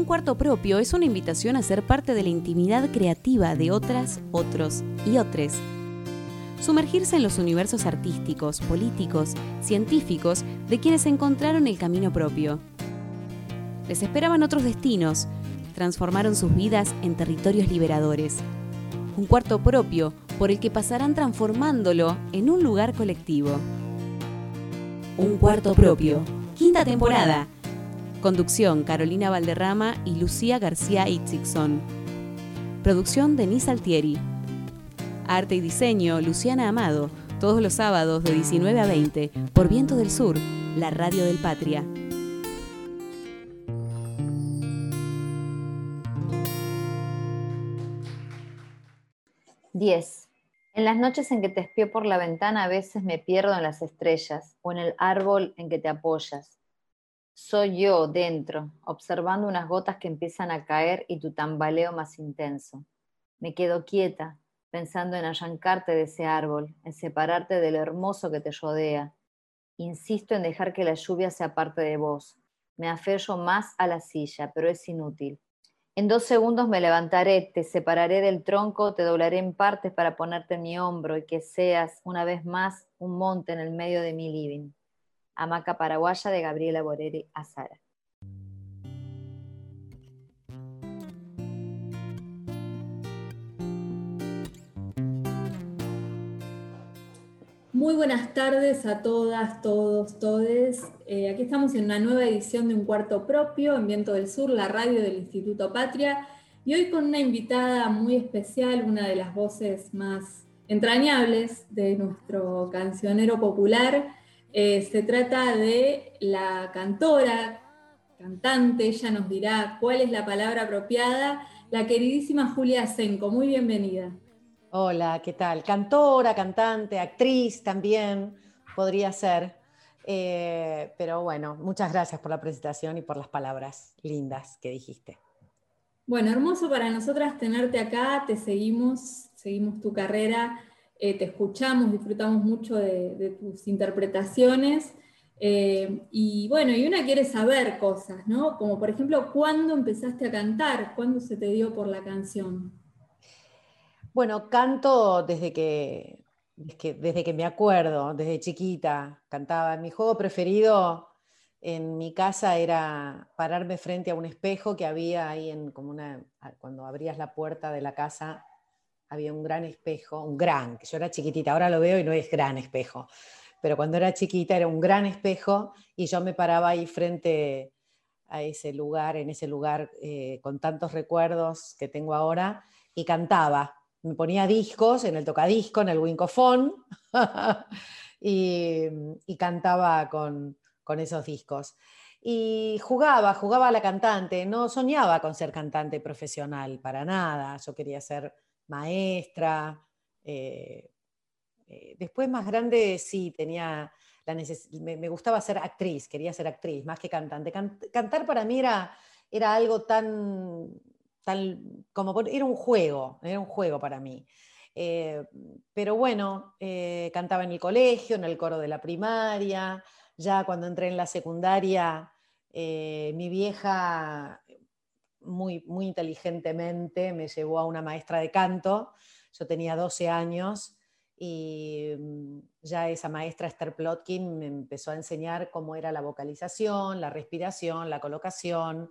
Un cuarto propio es una invitación a ser parte de la intimidad creativa de otras, otros y otros. Sumergirse en los universos artísticos, políticos, científicos de quienes encontraron el camino propio. Les esperaban otros destinos, transformaron sus vidas en territorios liberadores. Un cuarto propio por el que pasarán transformándolo en un lugar colectivo. Un cuarto propio. Quinta temporada. Conducción Carolina Valderrama y Lucía García Itzigson. Producción Denise Altieri. Arte y diseño Luciana Amado. Todos los sábados de 19 a 20 por Viento del Sur, la radio del Patria. Diez. En las noches en que te espío por la ventana a veces me pierdo en las estrellas o en el árbol en que te apoyas soy yo dentro, observando unas gotas que empiezan a caer y tu tambaleo más intenso. Me quedo quieta, pensando en arrancarte de ese árbol, en separarte del hermoso que te rodea. Insisto en dejar que la lluvia sea parte de vos. Me aferro más a la silla, pero es inútil. En dos segundos me levantaré, te separaré del tronco, te doblaré en partes para ponerte en mi hombro y que seas, una vez más, un monte en el medio de mi living. Hamaca Paraguaya de Gabriela Boreri Azara. Muy buenas tardes a todas, todos, todes. Eh, aquí estamos en una nueva edición de Un Cuarto Propio en Viento del Sur, la radio del Instituto Patria, y hoy con una invitada muy especial, una de las voces más entrañables de nuestro cancionero popular, eh, se trata de la cantora, cantante, ella nos dirá cuál es la palabra apropiada, la queridísima Julia Senco. Muy bienvenida. Hola, ¿qué tal? Cantora, cantante, actriz también podría ser. Eh, pero bueno, muchas gracias por la presentación y por las palabras lindas que dijiste. Bueno, hermoso para nosotras tenerte acá, te seguimos, seguimos tu carrera eh, te escuchamos, disfrutamos mucho de, tus interpretaciones. Eh, y bueno, y una quiere saber cosas, ¿no? Como por ejemplo, ¿cuándo empezaste a cantar? ¿Cuándo se te dio por la canción? Bueno, canto desde que, desde que, me acuerdo, desde chiquita cantaba. Mi juego preferido en mi casa era pararme frente a un espejo que había ahí en como una, cuando abrías la puerta de la casa había un gran espejo, un gran, que yo era chiquitita, ahora lo veo y no es gran espejo, pero cuando era chiquita era un gran espejo y yo me paraba ahí frente a ese lugar, en ese lugar eh, con tantos recuerdos que tengo ahora y cantaba. Me ponía discos en el tocadisco, en el wincofón y, y, cantaba con, con esos discos. Y jugaba, jugaba a la cantante, no soñaba con ser cantante profesional, para nada. Yo quería ser maestra. Eh, eh, después más grande sí tenía la me, gustaba ser actriz, quería ser actriz más que cantante. cantar para mí era, era algo tan, como era un juego, era un juego para mí. Eh, pero bueno, cantaba en el colegio, en el coro de la primaria, ya cuando entré en la secundaria, mi vieja muy, muy inteligentemente me llevó a una maestra de canto. Yo tenía 12 años y mm, ya esa maestra Esther Plotkin me empezó a enseñar cómo era la vocalización, la respiración, la colocación.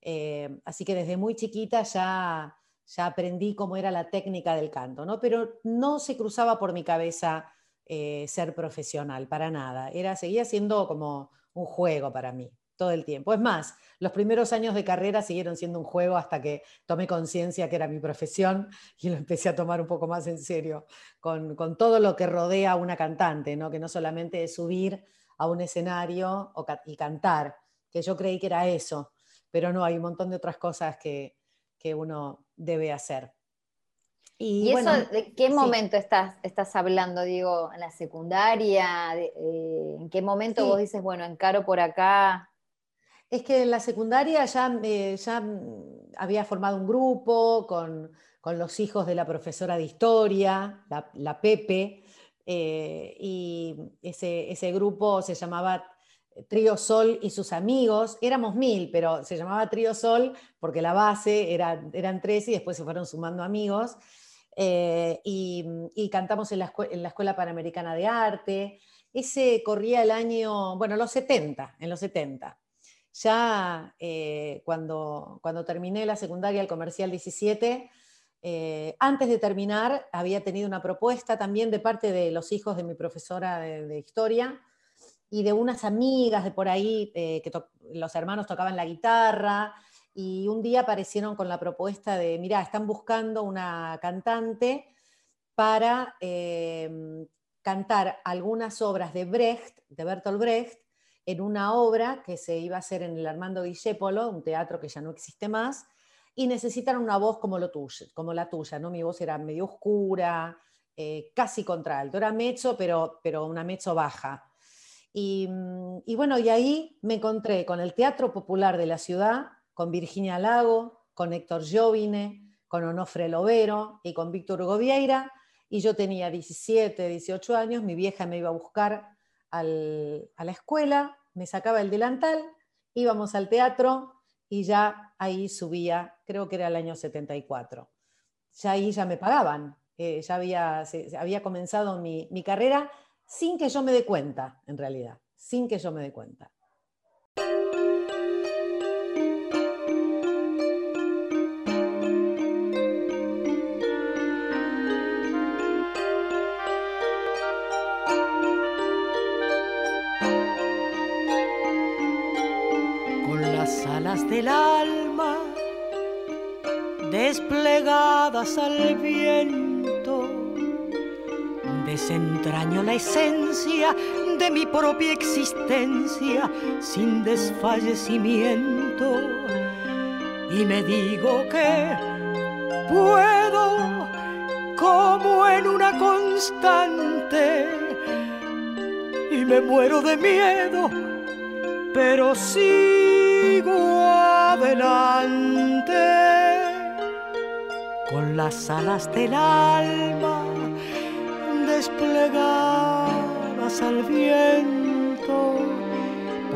Eh, así que desde muy chiquita ya, ya aprendí cómo era la técnica del canto, ¿no? pero no se cruzaba por mi cabeza eh, ser profesional, para nada. Era, seguía siendo como un juego para mí todo el tiempo. Es más, los primeros años de carrera siguieron siendo un juego hasta que tomé conciencia que era mi profesión y lo empecé a tomar un poco más en serio, con, todo lo que rodea a una cantante, ¿no? que no solamente es subir a un escenario y cantar, que yo creí que era eso, pero no, hay un montón de otras cosas que, uno debe hacer. ¿Y, eso de qué momento estás, estás hablando? Digo, ¿en la secundaria? Eh, ¿En qué momento vos dices, bueno, encaro por acá? Es que en la secundaria ya, ya había formado un grupo con, los hijos de la profesora de historia, la, Pepe, eh, y ese, grupo se llamaba Trío Sol y sus amigos. Éramos mil, pero se llamaba Trío Sol porque la base era, eran tres y después se fueron sumando amigos. Eh, y, cantamos en la, en la, Escuela Panamericana de Arte. Ese corría el año, bueno, los 70, en los 70. Ya eh, cuando, cuando terminé la secundaria, el comercial 17, eh, antes de terminar había tenido una propuesta también de parte de los hijos de mi profesora de historia, y de unas amigas de por ahí, eh, que los hermanos tocaban la guitarra, y un día aparecieron con la propuesta de, mira, están buscando una cantante para cantar algunas obras de Brecht, de Bertolt Brecht, en una obra que se iba a hacer en el Armando Discépolo, un teatro que ya no existe más, y necesitan una voz como, la tuya, ¿no? Mi voz era medio oscura, eh, casi contralto, era mezzo, pero, pero una mezzo baja. Mm, y, bueno, y ahí me encontré con el Teatro Popular de la ciudad, con Virginia Lago, con Héctor Jovine, con Onofre Lovero y con Víctor Hugo Vieira. Y yo tenía 17, 18 años, mi vieja me iba a buscar a la escuela, me sacaba el delantal, íbamos al teatro y ya ahí subía, creo que era el año 74. Ya ahí ya me pagaban, eh, ya había, había comenzado mi, mi carrera sin que yo me dé cuenta, en realidad, sin que yo me dé cuenta. Alas del alma desplegadas al viento. Desentraño la esencia de mi propia existencia sin desfallecimiento. Y me digo que puedo como en una constante. Y me muero de miedo pero sigo adelante con las alas del alma desplegadas al viento,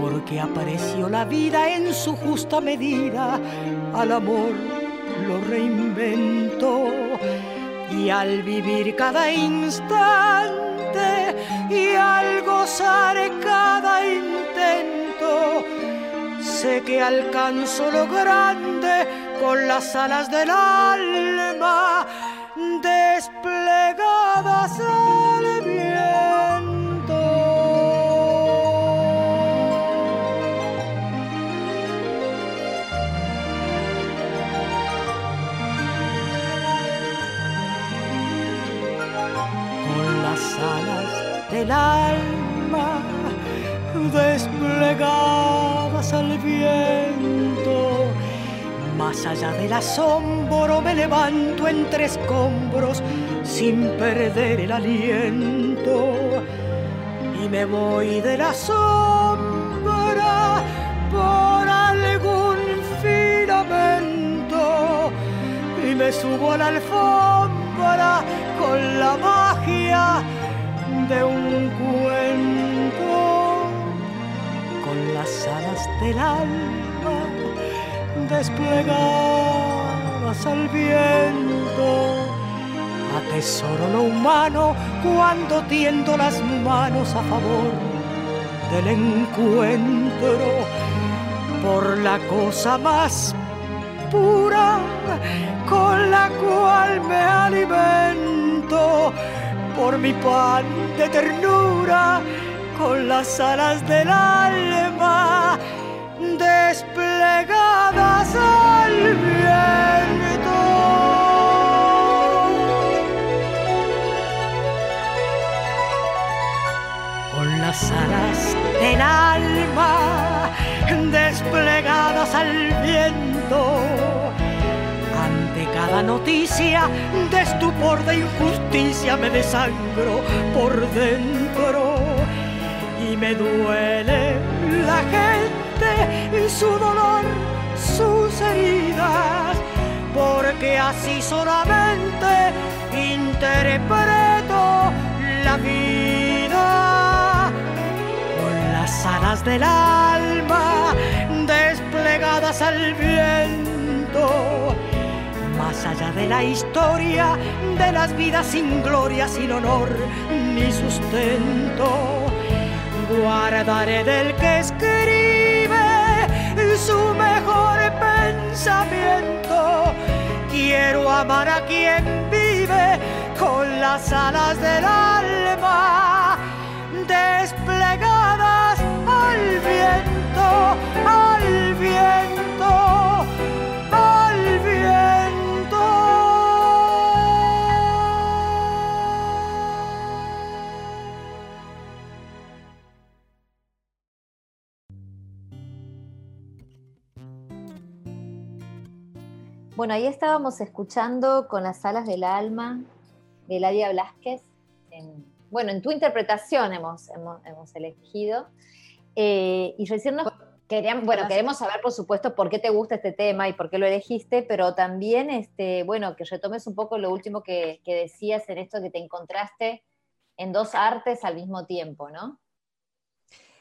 porque apareció la vida en su justa medida, al amor lo reinventó y al vivir cada instante y al gozar cada intento, sé que alcanzo lo grande con las alas del alma. Desplegadas más allá del asombro me levanto entre escombros sin perder el aliento y me voy de la sombra por algún filamento y me subo a la alfombra con la magia de un cuento con las alas del alma desplegadas al viento. Atesoro lo humano cuando tiendo las manos a favor del encuentro. Por la cosa más pura con la cual me alimento, por mi pan de ternura con las alas del alma. Desplegadas alas del alma desplegadas al viento. Ante cada noticia de estupor, de injusticia, me desangro por dentro y me duele la gente y su dolor, sus heridas, porque así solamente interpreto la vida con la sala alas del alma desplegadas al viento. Más allá de la historia, de las vidas sin gloria, sin honor ni sustento, guardaré del que escribe Quiero amar a quien vive con las alas del alma Bueno, ahí estábamos escuchando con las alas del alma de Eladia Blasquez. En, bueno, en tu interpretación hemos, hemos, hemos elegido. Eh, y recién nos queríamos, bueno, queremos saber, por supuesto, por qué te gusta este tema y por qué lo elegiste, pero también, este, bueno, que retomes un poco lo último que, que decías en esto que te encontraste en dos artes al mismo tiempo, ¿no?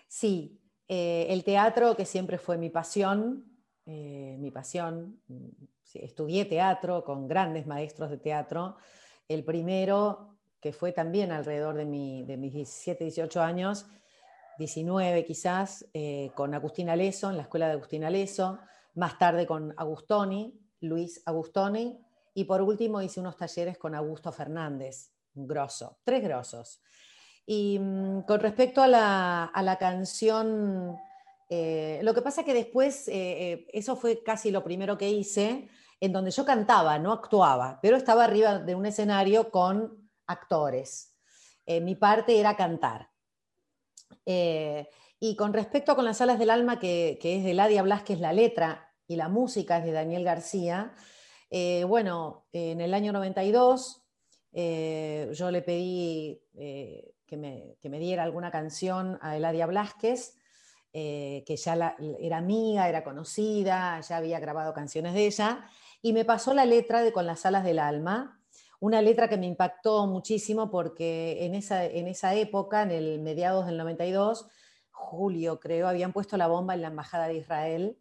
Sí, eh, el teatro, que siempre fue mi pasión, eh, mi pasión, estudié teatro con grandes maestros de teatro. El primero, que fue también alrededor de, mi, de mis 17, 18 años, 19 quizás, eh, con Agustín Aleso, en la escuela de Agustín Aleso, más tarde con Agustoni, Luis Agustoni, y por último hice unos talleres con Augusto Fernández, un grosso, tres grosos. Y mm, con respecto a la, a la canción, eh, lo que pasa que después, eh, eh, eso fue casi lo primero que hice, en donde yo cantaba, no actuaba, pero estaba arriba de un escenario con actores. Eh, mi parte era cantar. Eh, y con respecto con las alas del alma, que, que es de Ladia Blasquez la letra y la música es de Daniel García, eh, bueno, en el año 92 eh, yo le pedí que me, que, me, diera alguna canción a Eladia Blasquez, que ya la, era amiga, era conocida, ya había grabado canciones de ella, y me pasó la letra de Con las alas del alma, una letra que me impactó muchísimo porque en esa, en esa época, en el mediados del 92, julio creo, habían puesto la bomba en la Embajada de Israel.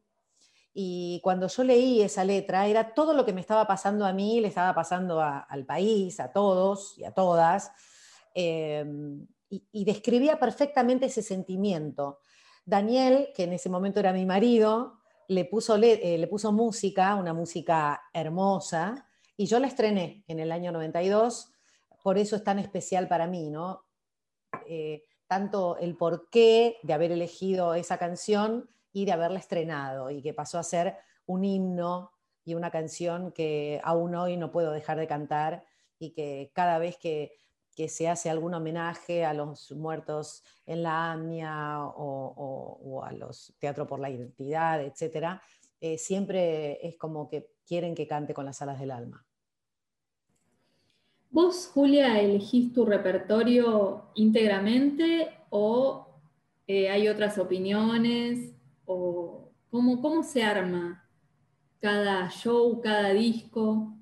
Y cuando yo leí esa letra, era todo lo que me estaba pasando a mí, le estaba pasando al país, a todos y a todas. Eh, y, describía perfectamente ese sentimiento. Daniel, que en ese momento era mi marido, le puso, le, eh, le puso música, una música hermosa, y yo la estrené en el año 92, por eso es tan especial para mí, ¿no? Eh, tanto el porqué de haber elegido esa canción y de haberla estrenado, y que pasó a ser un himno y una canción que aún hoy no puedo dejar de cantar, y que cada vez que, que se hace algún homenaje a los muertos en la AMIA o, a los Teatro por la Identidad, etc., eh, siempre es como que quieren que cante con las alas del alma. ¿Vos, Julia, elegís tu repertorio íntegramente o eh, hay otras opiniones? ¿O cómo, cómo se arma cada show, cada disco?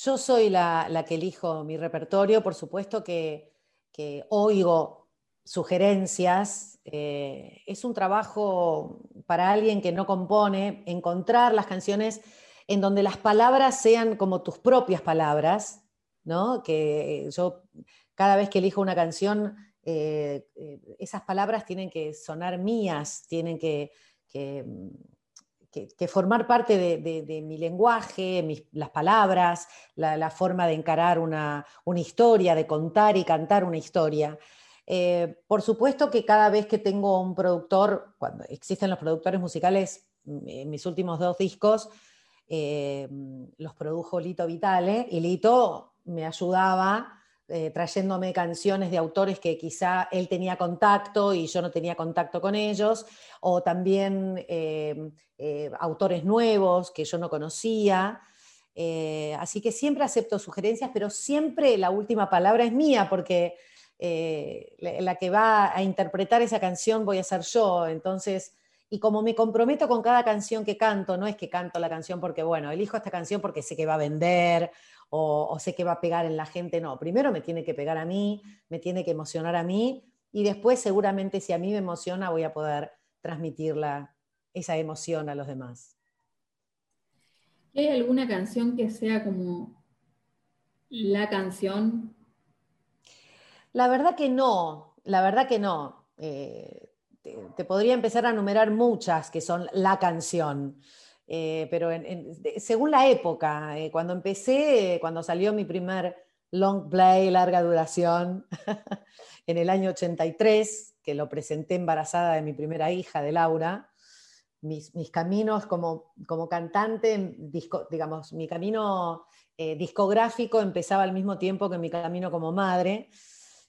Yo soy la, que elijo mi repertorio, por supuesto que, oigo sugerencias. Eh, es un trabajo para alguien que no compone, encontrar las canciones en donde las palabras sean como tus propias palabras, ¿no? Que yo cada vez que elijo una canción, eh, eh, esas palabras tienen que sonar mías, tienen que, que, que, formar parte de, mi lenguaje, las palabras, la, forma de encarar una, una, historia, de contar y cantar una historia. Eh, por supuesto que cada vez que tengo un productor, cuando existen los productores musicales, en mis últimos dos discos, eh, los produjo Lito Vitale y Lito me ayudaba eh, trayéndome canciones de autores que quizá él tenía contacto y yo no tenía contacto con ellos, o también eh, eh, autores nuevos que yo no conocía. Así que siempre acepto sugerencias, pero siempre la última palabra es mía, porque eh, la que va a interpretar esa canción voy a ser yo. Entonces, y como me comprometo con cada canción que canto, no es que canto la canción porque, bueno, elijo esta canción porque sé que va a vender o, o, sé que va a pegar en la gente, no, primero me tiene que pegar a mí, me tiene que emocionar a mí y después seguramente si a mí me emociona voy a poder transmitirla, esa emoción a los demás. ¿Hay alguna canción que sea como la canción? La verdad que no, la verdad que no. Eh, te, podría empezar a enumerar muchas que son la canción. Eh, pero según la época, eh, cuando empecé, cuando salió mi primer long play, larga duración, en el año 83, que lo presenté embarazada de mi primera hija, de Laura, mis, caminos como, como cantante, digamos, mi camino eh, discográfico empezaba al mismo tiempo que mi camino como madre.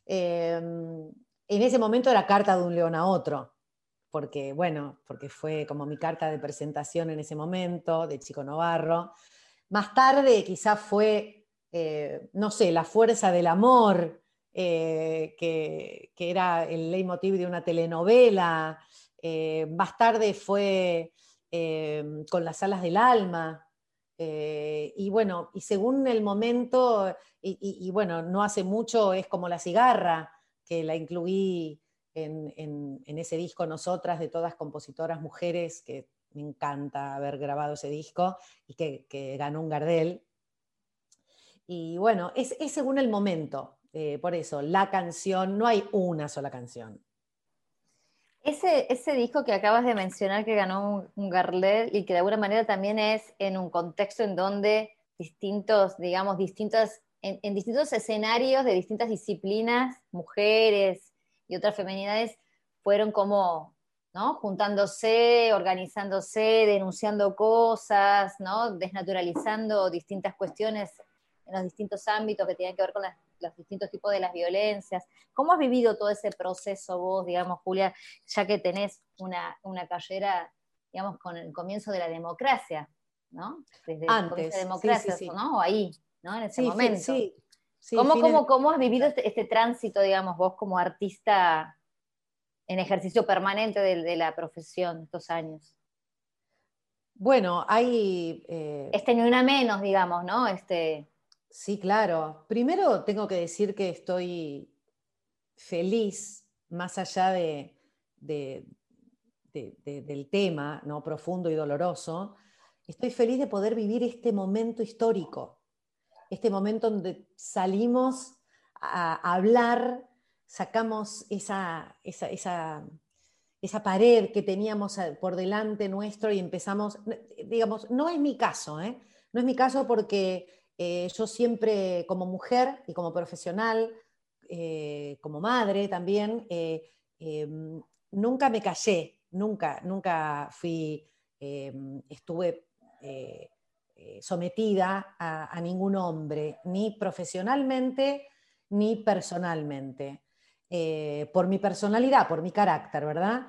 En ese momento era carta de un león a otro, porque, bueno, porque fue como mi carta de presentación en ese momento, de Chico Novarro. Más tarde quizás fue, eh, no sé, la fuerza del amor, eh, que, que, era el leitmotiv de una telenovela. Eh, más tarde fue con las alas del alma. y bueno, y según el momento, y bueno, no hace mucho es como la cigarra, que la incluí en, ese disco Nosotras, de todas compositoras mujeres, que me encanta haber grabado ese disco y que, ganó un Gardel. Y bueno, es, según el momento, eh, por eso, la canción, no hay una sola canción. Ese, ese disco que acabas de mencionar que ganó un, Gardel y que de alguna manera también es en un contexto en donde distintos, digamos, distintas, en distintos escenarios de distintas disciplinas, mujeres, y otras feminidades fueron como ¿no? juntándose, organizándose, denunciando cosas, ¿no? desnaturalizando distintas cuestiones en los distintos ámbitos que tienen que ver con los distintos tipos de las violencias. ¿Cómo has vivido todo ese proceso vos, digamos, Julia, ya que tenés una, carrera, digamos, con el comienzo de la democracia, ¿no? Desde Antes, la democracia, ¿no? O ahí, ¿no? En ese momento. Sí, ¿Cómo, has vivido este, este, tránsito, digamos, vos como artista en ejercicio permanente de, la profesión estos años? Bueno, hay... Eh, este ni una menos, digamos, ¿no? Este... Sí, claro. Primero tengo que decir que estoy feliz, más allá de, del tema ¿no? profundo y doloroso, estoy feliz de poder vivir este momento histórico este momento donde salimos a hablar, sacamos esa, esa, pared que teníamos por delante nuestro y empezamos, digamos, no es mi caso, ¿eh? no es mi caso porque eh, yo siempre como mujer y como profesional, eh, como madre también, em, nunca me callé, nunca, nunca fui, em, estuve eh, sometida a, ningún hombre, ni profesionalmente ni personalmente, eh, por mi personalidad, por mi carácter, ¿verdad?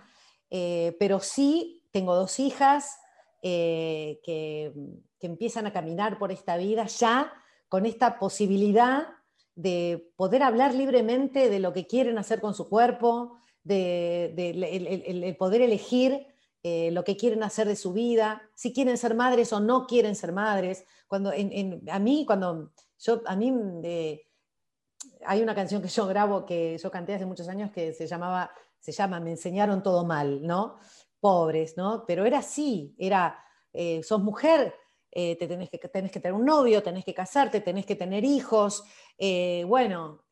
Eh, pero sí tengo dos hijas que, que, empiezan a caminar por esta vida ya con esta posibilidad de poder hablar libremente de lo que quieren hacer con su cuerpo, de, el poder elegir eh, lo que quieren hacer de su vida, si quieren ser madres o no quieren ser madres. Cuando, a mí, cuando yo, a mí eh, hay una canción que yo grabo que yo canté hace muchos años que se llamaba, se llama Me enseñaron todo mal, ¿no? Pobres, ¿no? Pero era así, era, eh, sos mujer, te tenés que, tenés que tener un novio, tenés que casarte, tenés que tener hijos, bueno,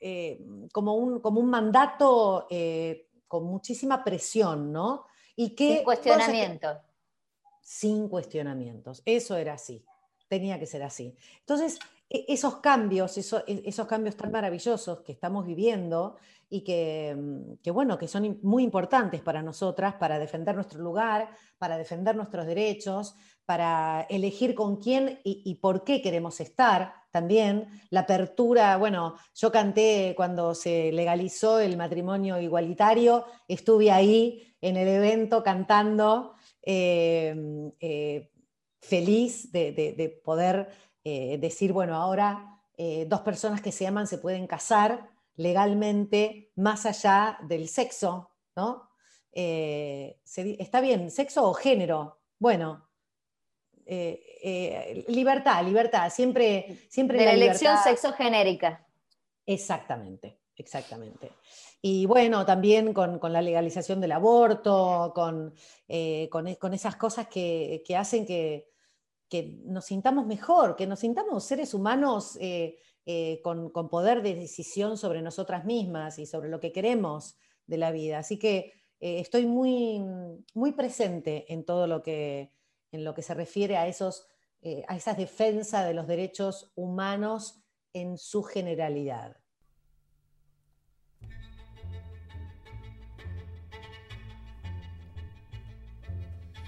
como, un, como un mandato con muchísima presión, ¿no? Y sin cuestionamiento. sin cuestionamientos. Eso era así. Tenía que ser así. Entonces, e, esos cambios, e, esos, cambios tan maravillosos que estamos viviendo y mm, que, bueno, que son muy importantes para nosotras, para defender nuestro lugar, para defender nuestros derechos, para elegir con quién y, y, por qué queremos estar también. La apertura, bueno, yo canté cuando se legalizó el matrimonio igualitario, estuve ahí en el evento cantando, eh, eh, feliz de, poder eh, decir, bueno, ahora dos personas que se aman se pueden casar legalmente más allá del sexo, ¿no? está bien, sexo o género, bueno, libertad, libertad, siempre... siempre de la, elección sexo genérica. Exactamente, Exactamente. Y bueno, también con, la legalización del aborto, con, eh, e, con, esas cosas que, hacen que, nos sintamos mejor, que nos sintamos seres humanos eh, eh, con, poder de decisión sobre nosotras mismas y sobre lo que queremos de la vida. Así que estoy muy, muy presente en todo lo que, en lo que se refiere a, esos, a esas de los derechos humanos en su generalidad.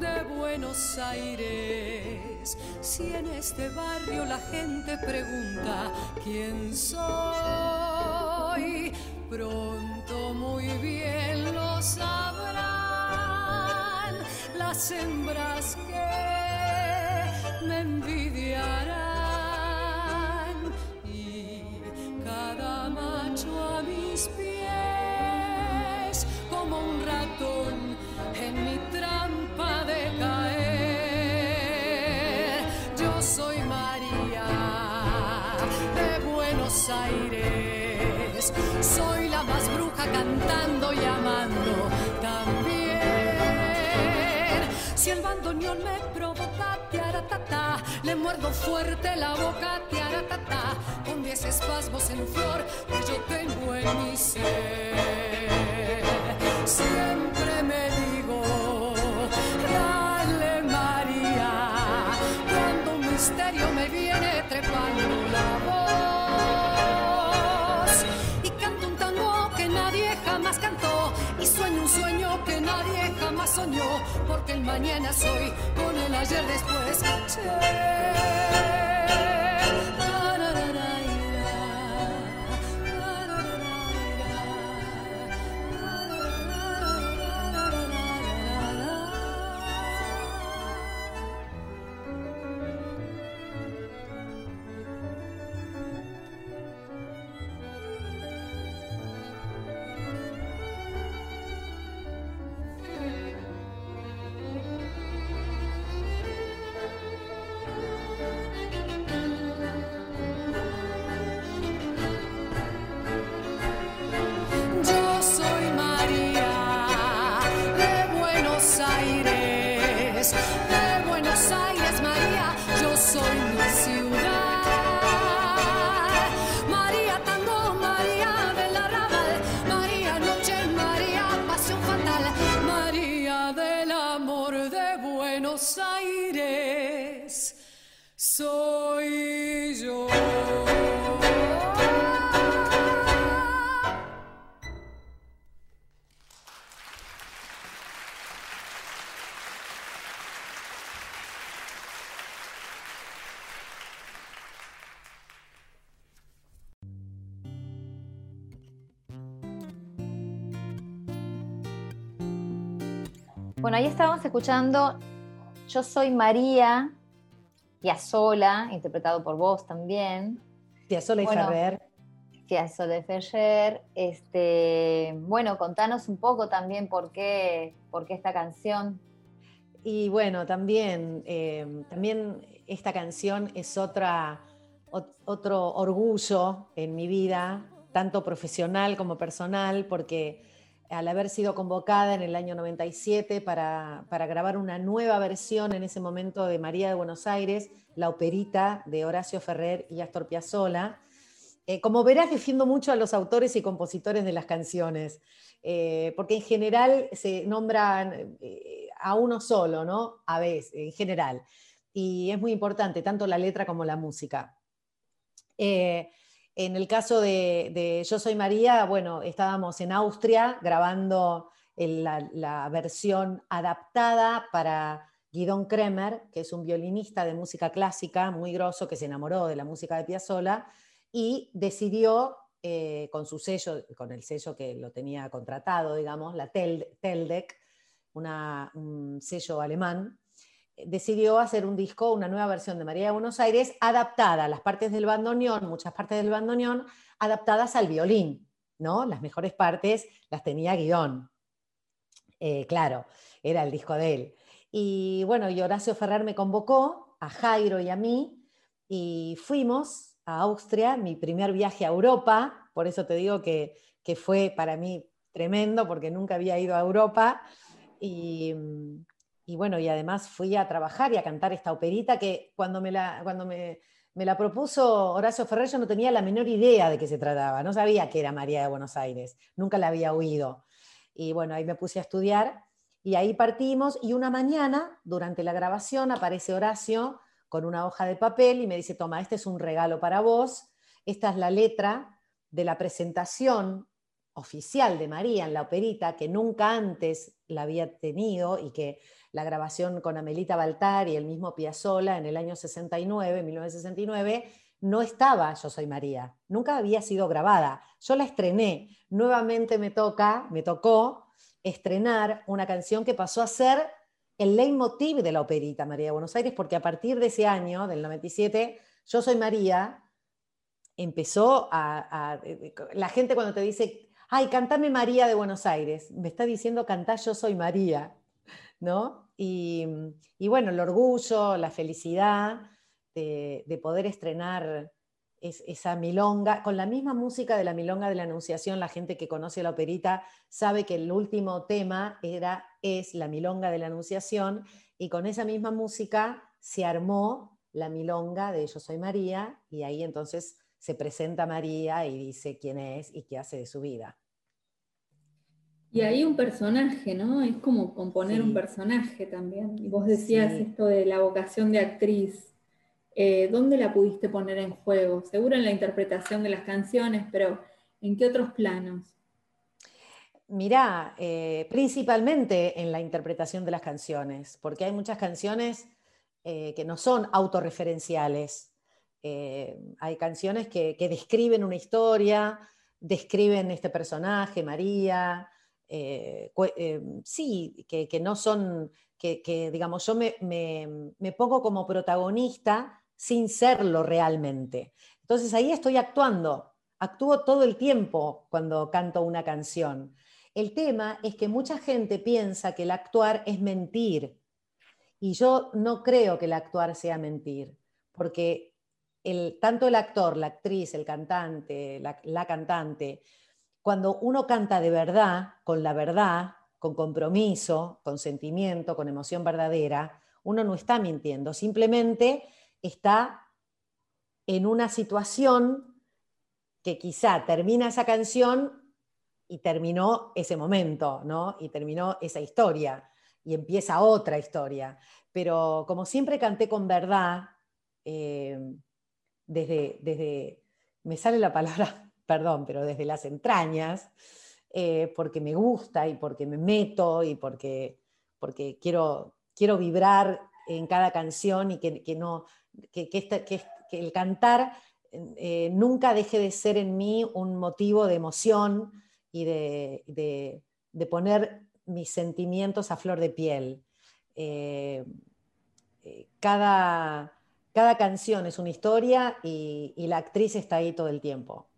de Buenos Aires. Si en este barrio la gente pregunta quién soy, pronto muy bien lo sabrán las hembras que me envidiarán. Y cada macho a mis pies como un ratón en mi trampa Soy la más bruja cantando y amando también. Si el bandoneón me provoca, tiaratata, le muerdo fuerte la boca, tiaratata, con diez espasmos en flor que yo tengo en mi ser. Siempre me digo, dale María, cuando un misterio y sueño un sueño que nadie jamás soñó, porque el mañana soy con el ayer después. Bueno, ahí estábamos escuchando Yo soy María, Piazzola, interpretado por vos también. Piazzola y Ferrer. Piazzola y Ferrer. Este, bueno, contanos un poco también por qué, por qué esta canción. Y bueno, también, eh, también esta canción es otra, otro orgullo en mi vida, tanto profesional como personal, porque al haber sido convocada en el año 97 para, grabar una nueva versión en ese momento de María de Buenos Aires, la operita de Horacio Ferrer y Astor Piazzolla. Eh, como verás, defiendo mucho a los autores y compositores de las canciones, eh, porque en general se nombran eh, a uno solo, ¿no? A veces, en general. Y es muy importante, tanto la letra como la música. En el caso de, Yo Soy María, bueno, estábamos en Austria grabando la, versión adaptada para Guidón Kremer, que es un violinista de música clásica muy grosso que se enamoró de la música de Piazzolla y decidió eh, con su sello, con el sello que lo tenía contratado, digamos, la Teldec, un sello alemán, decidió hacer un disco, una nueva versión de María de Buenos Aires, adaptada a las partes del bandoneón, muchas partes del bandoneón, adaptadas al violín, ¿no? Las mejores partes las tenía Guidón. Eh, claro, era el disco de él. Y bueno, y Horacio Ferrer me convocó, a Jairo y a mí, y fuimos a Austria, mi primer viaje a Europa, por eso te digo que, que fue para mí tremendo, porque nunca había ido a Europa. Y, y bueno, y además fui a trabajar y a cantar esta operita que cuando me la, cuando me, la propuso Horacio Ferrer yo no tenía la menor idea de qué se trataba, no sabía que era María de Buenos Aires, nunca la había oído. Y bueno, ahí me puse a estudiar y ahí partimos y una mañana, durante la grabación, aparece Horacio con una hoja de papel y me dice, toma, este es un regalo para vos, esta es la letra de la presentación oficial de María en la operita, que nunca antes la había tenido y que la grabación con Amelita Baltar y el mismo Piazzolla en el año 69, 1969, no estaba Yo Soy María, nunca había sido grabada. Yo la estrené, nuevamente me toca, me tocó estrenar una canción que pasó a ser el leitmotiv de la operita María de Buenos Aires, porque a partir de ese año, del 97, Yo Soy María, empezó a, la gente cuando te dice, ay, cantame María de Buenos Aires, me está diciendo cantar Yo Soy María. ¿No? Y, bueno, el orgullo, la felicidad de, poder estrenar esa milonga, con la misma música de la milonga de la Anunciación, la gente que conoce la operita sabe que el último tema era, es la milonga de la Anunciación, y con esa misma música se armó la milonga de Yo Soy María, y ahí entonces se presenta María y dice quién es y qué hace de su vida. Y ahí un personaje, ¿no? Es como componer un personaje también. Y vos decías esto de la vocación de actriz. Eh, ¿Dónde la pudiste poner en juego? Seguro en la interpretación de las canciones, pero ¿en qué otros planos? Mirá, eh, principalmente en la interpretación de las canciones, porque hay muchas canciones eh, que no son autorreferenciales. hay canciones que, que describen una historia, describen este personaje, María, eh, eh, sí, que, no son, que, digamos, yo me, pongo como protagonista sin serlo realmente. Entonces ahí estoy actuando, actúo todo el tiempo cuando canto una canción. El tema es que mucha gente piensa que el actuar es mentir y yo no creo que el actuar sea mentir, porque tanto el actor, la actriz, el cantante, la cantante, cuando uno canta de verdad, con la verdad, con compromiso, con sentimiento, con emoción verdadera, uno no está mintiendo, simplemente está en una situación que quizá termina esa canción y terminó ese momento, ¿no? Y terminó esa historia y empieza otra historia. Pero como siempre canté con verdad, eh, desde, desde, me sale la palabra perdón, pero desde las entrañas, eh, porque me gusta y porque me meto y porque, porque quiero, quiero vibrar en cada canción y que, no, que, que, el cantar eh, nunca deje de ser en mí un motivo de emoción y de, de, poner mis sentimientos a flor de piel. Eh, cada, cada canción es una historia y, la actriz está ahí todo el tiempo.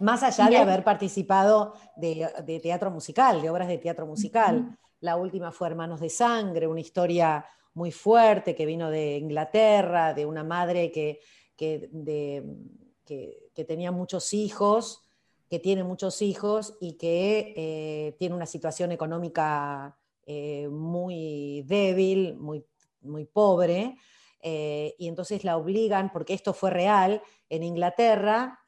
Más allá de haber participado de, teatro musical, de obras de teatro musical. La última fue Hermanos de Sangre, una historia muy fuerte que vino de Inglaterra, de una madre que, que, tenía muchos hijos, que tiene muchos hijos y que eh, tiene una situación económica eh, muy débil, muy, muy pobre. Eh, y entonces la obligan, porque esto fue real, en Inglaterra,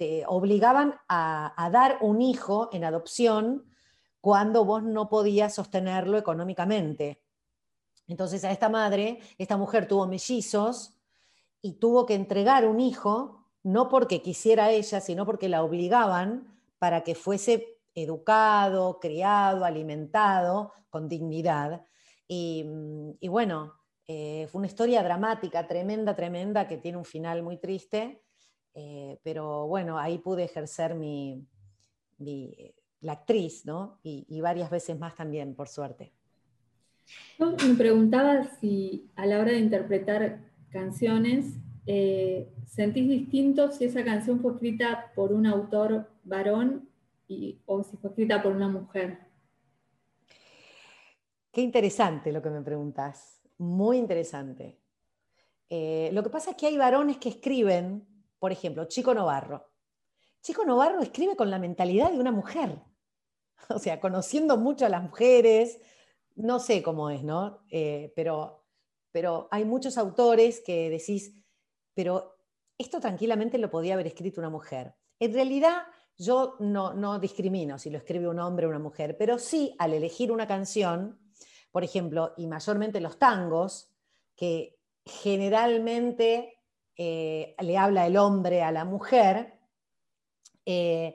te obligaban a, dar un hijo en adopción cuando vos no podías sostenerlo económicamente. Entonces a esta madre, esta mujer tuvo mellizos y tuvo que entregar un hijo, no porque quisiera ella, sino porque la obligaban para que fuese educado, criado, alimentado con dignidad. Y, bueno, eh, fue una historia dramática, tremenda, tremenda, que tiene un final muy triste. Eh, pero bueno, ahí pude ejercer mi, la actriz, ¿no? Y, varias veces más también, por suerte. Yo me preguntaba si a la hora de interpretar canciones, eh, ¿sentís distinto si esa canción fue escrita por un autor varón y, o si fue escrita por una mujer? Qué interesante lo que me preguntas, muy interesante. Eh, lo que pasa es que hay varones que escriben, por ejemplo, Chico Novarro. Chico Novarro escribe con la mentalidad de una mujer, o sea, conociendo mucho a las mujeres, no sé cómo es, ¿no? Eh, pero, pero hay muchos autores que decís, pero esto tranquilamente lo podía haber escrito una mujer. En realidad, yo no, no discrimino si lo escribe un hombre o una mujer, pero sí al elegir una canción, por ejemplo, y mayormente los tangos, que generalmente eh, le habla el hombre a la mujer, eh,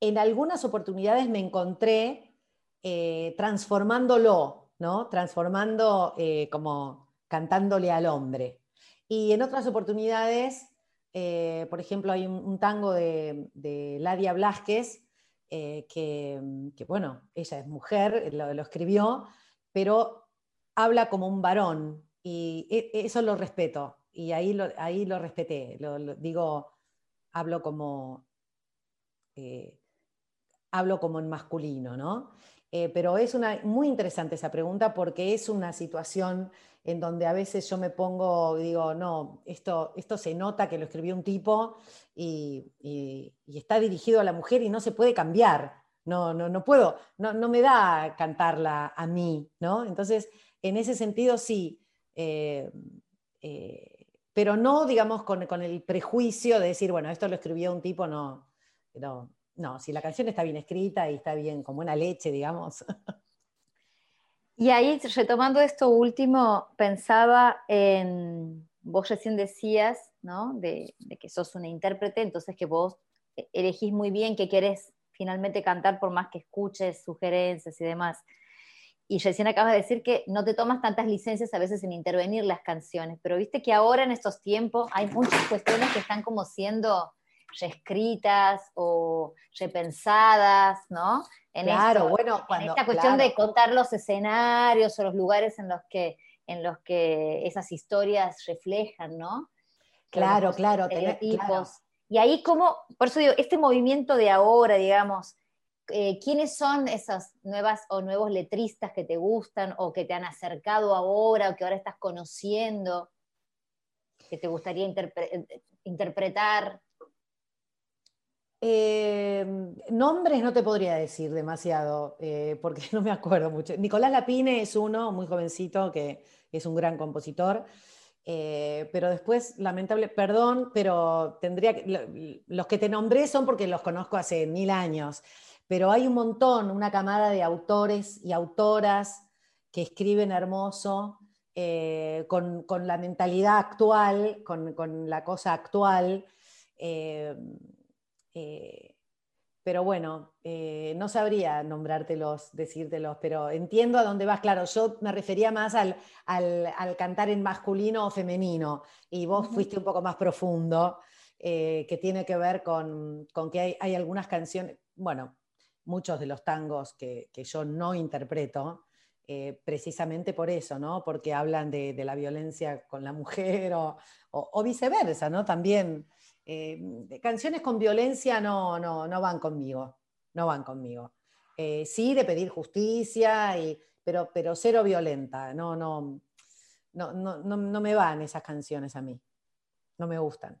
en algunas oportunidades me encontré eh, transformándolo, ¿no? Transformando como cantándole al hombre. Y en otras oportunidades, por ejemplo, hay un, tango de, Ladia Blasquez, que, bueno, ella es mujer, lo escribió, pero habla como un varón y e, eso lo respeto y ahí lo, ahí lo respeté. Lo, digo, hablo como, eh, hablo como en masculino, ¿no? Eh, pero es una, muy interesante esa pregunta porque es una situación en donde a veces yo me pongo, digo, no, esto, esto se nota que lo escribió un tipo y, está dirigido a la mujer y no se puede cambiar. No, no, no puedo, no, no, me da cantarla a mí, ¿no? Entonces, en ese sentido sí, eh, pero no, digamos, con, el prejuicio de decir, bueno, esto lo escribió un tipo, no, pero no, si la canción está bien escrita y está bien, como una leche, digamos. Y ahí, retomando esto último, pensaba en, vos recién decías, ¿no? De, de que sos una intérprete, entonces que vos elegís muy bien qué querés finalmente cantar por más que escuches sugerencias y demás. Y recién acabas de decir que no te tomas tantas licencias a veces en intervenir las canciones, pero viste que ahora en estos tiempos hay muchas cuestiones que están como siendo reescritas o repensadas, ¿no? En claro, bueno, cuando, esta cuestión de contar los escenarios o los lugares en los que en los que esas historias reflejan, ¿no? Claro, claro, estereotipos. Y ahí como, por eso digo, este movimiento de ahora, digamos, eh, ¿quiénes son esas nuevas o nuevos letristas que te gustan o que te han acercado ahora o que ahora estás conociendo, que te gustaría interpretar? Eh, nombres no te podría decir demasiado, eh, porque no me acuerdo mucho. Nicolás Lapine es uno, muy jovencito, que es un gran compositor. Eh, pero después, lamentable, perdón, pero tendría que, los que te nombré son porque los conozco hace mil años, pero hay un montón, una camada de autores y autoras que escriben hermoso, eh, con, con, la mentalidad actual, con, con la cosa actual. Eh, pero bueno, eh, no sabría nombrártelos, decírtelos, pero entiendo a dónde vas. Claro, yo me refería más al, cantar en masculino o femenino, y vos fuiste un poco más profundo, eh, que tiene que ver con, que hay, algunas canciones, bueno, muchos de los tangos que, yo no interpreto, eh, precisamente por eso, ¿no? Porque hablan de, la violencia con la mujer o, o viceversa, ¿no? También eh, canciones con violencia no, no, no van conmigo, no van conmigo. Eh, sí, de pedir justicia, y, pero, pero cero violenta, no, no, no, no, no me van esas canciones a mí, no me gustan.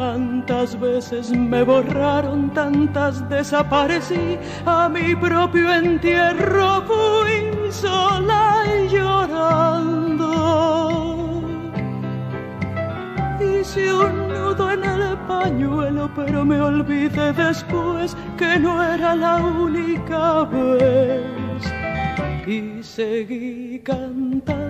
Tantas veces me borraron, tantas desaparecí, a mi propio entierro fui sola y llorando hice un nudo en el pañuelo, pero me olvidé después que no era la única vez. Y seguí cantando,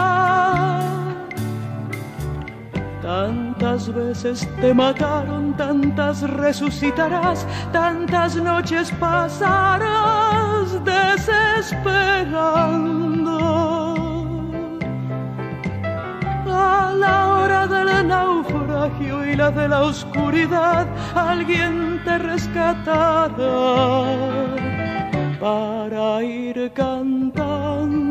Tantas veces te mataron, tantas resucitarás, tantas noches pasarás desesperando. A la hora del naufragio y la de la oscuridad, alguien te rescatará para ir cantando,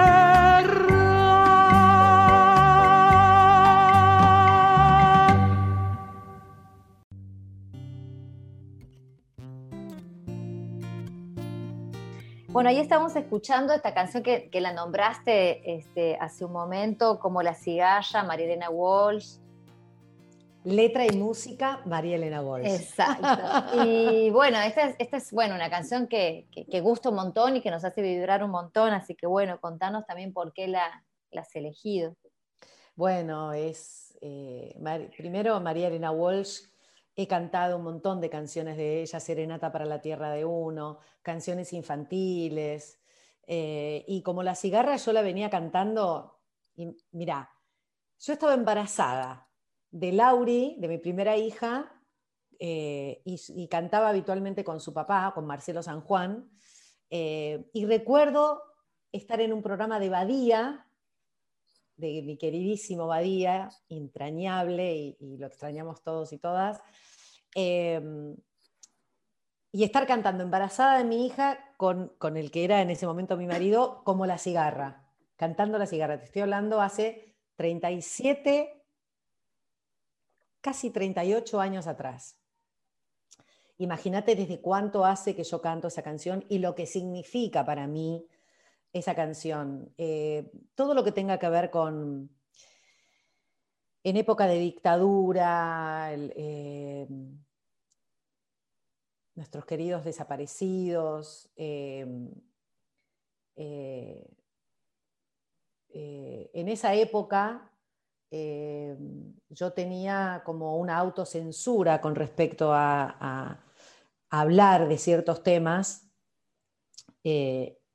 Bueno, ahí estamos escuchando esta canción que, la nombraste este, hace un momento, como La Cigarra, María Elena Walsh. Letra y música, María Elena Walsh. Exacto. Y bueno, esta es, esta es bueno, una canción que, gusta un montón y que nos hace vibrar un montón, así que bueno, contanos también por qué la, has elegido. Bueno, es eh, primero María Elena Walsh He cantado un montón de canciones de ella, Serenata para la Tierra de Uno, canciones infantiles. Eh, y como la cigarra yo la venía cantando, y yo estaba embarazada de Lauri, de mi primera hija, eh, y, cantaba habitualmente con su papá, con Marcelo San Juan. Eh, y recuerdo estar en un programa de Badía, de mi queridísimo Badía, entrañable, y, lo extrañamos todos y todas, em, y estar cantando embarazada de mi hija con, el que era en ese momento mi marido, como la cigarra, cantando la cigarra. Te estoy hablando hace 37, casi 38 años atrás. Imagínate desde cuánto hace que yo canto esa canción y lo que significa para mí esa canción. Eh, todo lo que tenga que ver con, en época de dictadura, eh, nuestros queridos desaparecidos, eh, en esa época yo tenía como una autocensura con respecto a, hablar de ciertos temas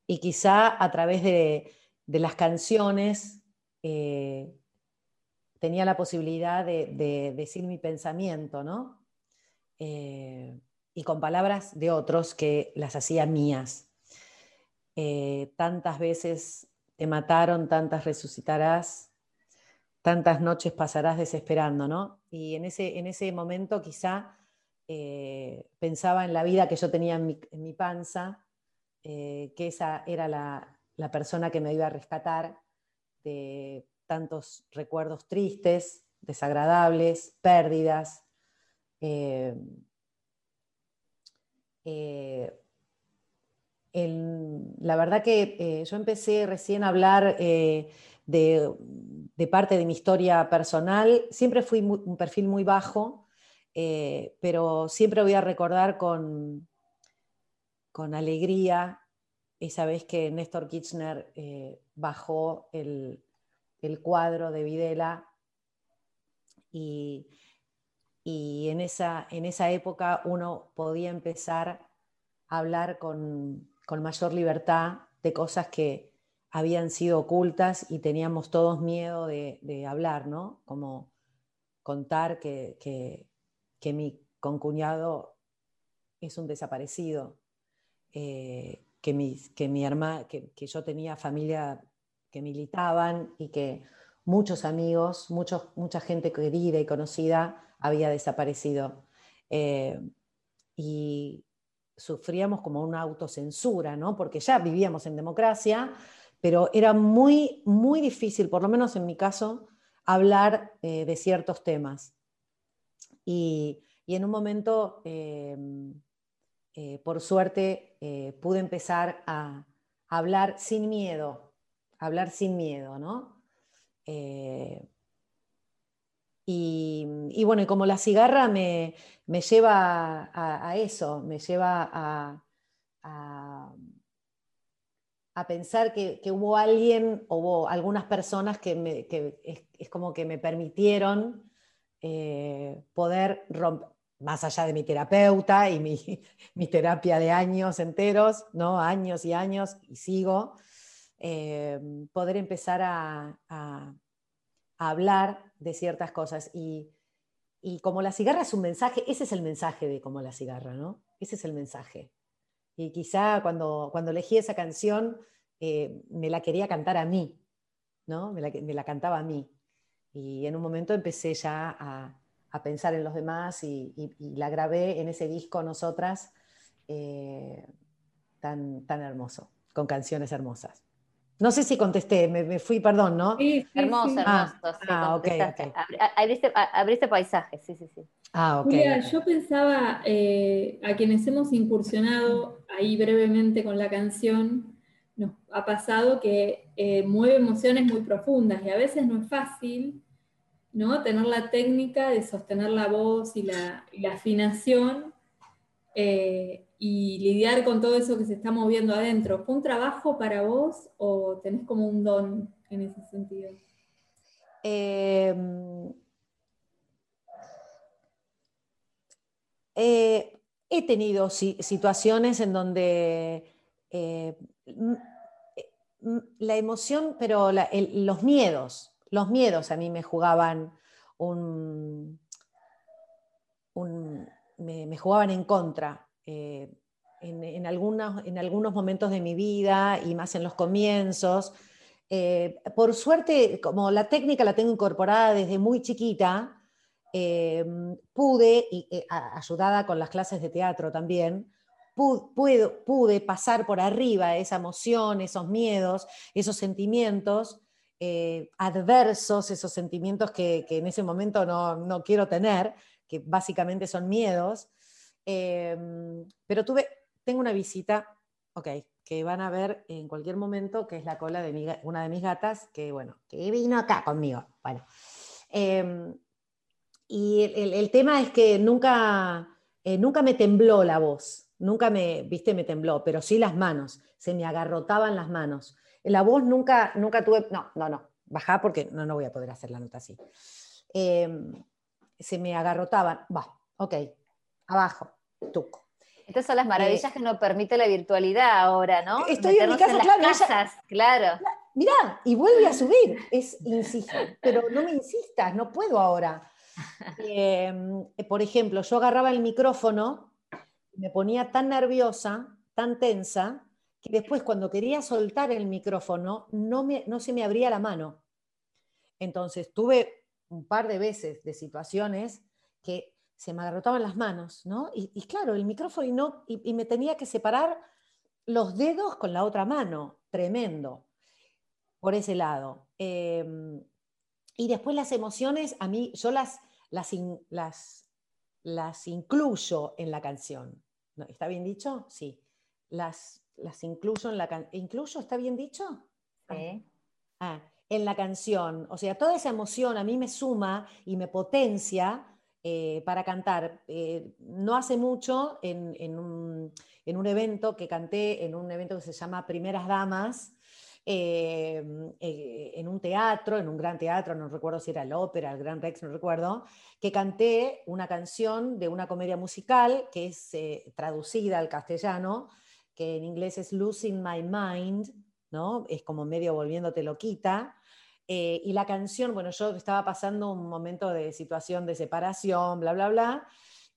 y quizá a través de, las canciones eh, tenía la posibilidad de, decir mi pensamiento, ¿no? Eh, y con palabras de otros que las hacía mías. Eh, tantas veces te mataron, tantas resucitarás, tantas noches pasarás desesperando, ¿no? Y en ese, en ese momento quizá pensaba en la vida que yo tenía en mi panza eh, que esa era la, persona que me iba a rescatar de tantos recuerdos tristes, desagradables, pérdidas. Eh, eh, la verdad que yo empecé recién a hablar de, parte de mi historia personal. Siempre fui un perfil muy bajo, pero siempre voy a recordar con, con alegría esa vez que Néstor Kirchner eh, bajó el, cuadro de Videla y y en esa, en esa época uno podía empezar a hablar con, mayor libertad de cosas que habían sido ocultas y teníamos todos miedo de, hablar, ¿no? Como contar que, que, mi concuñado es un desaparecido, eh, que, mi, que, mi que, que yo tenía familia que militaban y que muchos amigos, muchos, mucha gente querida y conocida había desaparecido. Eh, y sufríamos como una autocensura, ¿no? porque ya vivíamos en democracia, pero era muy, muy difícil, por lo menos en mi caso, hablar eh, de ciertos temas. Y, en un momento, por suerte, pude empezar a, hablar sin miedo, hablar sin miedo, ¿no? Y, bueno, como la cigarra me, lleva a, eso, me lleva a, a, pensar que, hubo alguien, o hubo algunas personas que, es, como que me permitieron eh, poder romper, más allá de mi terapeuta y mi, terapia de años enteros, ¿no? años y años, y sigo, eh, poder empezar a hablar de ciertas cosas. Y, como la cigarra es un mensaje, ese es el mensaje de como la cigarra, ¿no? Ese es el mensaje. Y quizá cuando, cuando elegí esa canción, eh, me la quería cantar a mí, ¿no? Me la, cantaba a mí. Y en un momento empecé ya a, pensar en los demás y, la grabé en ese disco Nosotras, eh, tan, tan hermoso, con canciones hermosas. No sé si contesté, me, fui, perdón, ¿no? Sí, hermoso, hermoso. Ah, ok, Abriste, paisaje, sí, sí, sí. Ah, ok. yo pensaba, eh, a quienes hemos incursionado ahí brevemente con la canción, nos ha pasado que eh, mueve emociones muy profundas y a veces no es fácil, ¿no? Tener la técnica de sostener la voz y la, afinación. Eh, y lidiar con todo eso que se está moviendo adentro. ¿Fue un trabajo para vos o tenés como un don en ese sentido? Em, eh, he tenido situaciones en donde eh, la emoción, pero los miedos, los miedos a mí me jugaban un, me jugaban en contra. Eh, en, algunos, en algunos momentos de mi vida y más en los comienzos. Eh, por suerte, como la técnica la tengo incorporada desde muy chiquita, eh, pude, y, ayudada con las clases de teatro también, pude, pasar por arriba esa emoción, esos miedos, esos sentimientos adversos, esos sentimientos que, en ese momento no, no, quiero tener, que básicamente son miedos, Em, pero tuve, tengo una visita, ok, que van a ver en cualquier momento, que es la cola de una de mis gatas, que bueno, que vino acá conmigo. Bueno. Em, y el, tema es que nunca, eh, nunca me tembló la voz, nunca me, viste, me tembló, pero sí las manos, se me agarrotaban las manos. La voz nunca, nunca tuve, no, no, no, bajá porque no, no voy a poder hacer la nota así. Em, se me agarrotaban, va, ok, abajo, tuco. Estas son las maravillas eh, que nos permite la virtualidad ahora, ¿no? Estoy en mi casa, claro. claro. Mirá, y vuelve a subir. Es, insisto, pero no me insistas, no puedo ahora. Em, por ejemplo, yo agarraba el micrófono, me ponía tan nerviosa, tan tensa, que después cuando quería soltar el micrófono no, me, no se me abría la mano. Entonces tuve un par de veces de situaciones que se me agarrotaban las manos, ¿no? Y, claro, el micrófono y, no, y, me tenía que separar los dedos con la otra mano, tremendo, por ese lado. Em, y después las emociones, a mí, yo las, las, las, las incluyo en la canción. ¿Está bien dicho? Sí. Las, las incluyo en la canción. ¿Incluyo? ¿Está bien dicho? Sí. Ah, en la canción. O sea, toda esa emoción a mí me suma y me potencia eh, para cantar. Eh, no hace mucho, en, un, evento que canté, en un evento que se llama Primeras Damas, eh, eh, en un teatro, en un gran teatro, no recuerdo si era el ópera, el Gran Rex, no recuerdo, que canté una canción de una comedia musical que es traducida al castellano, que en inglés es Losing My Mind, ¿no? Es como medio volviéndote loquita. y la canción, bueno, yo estaba pasando un momento de situación de separación, bla, bla, bla,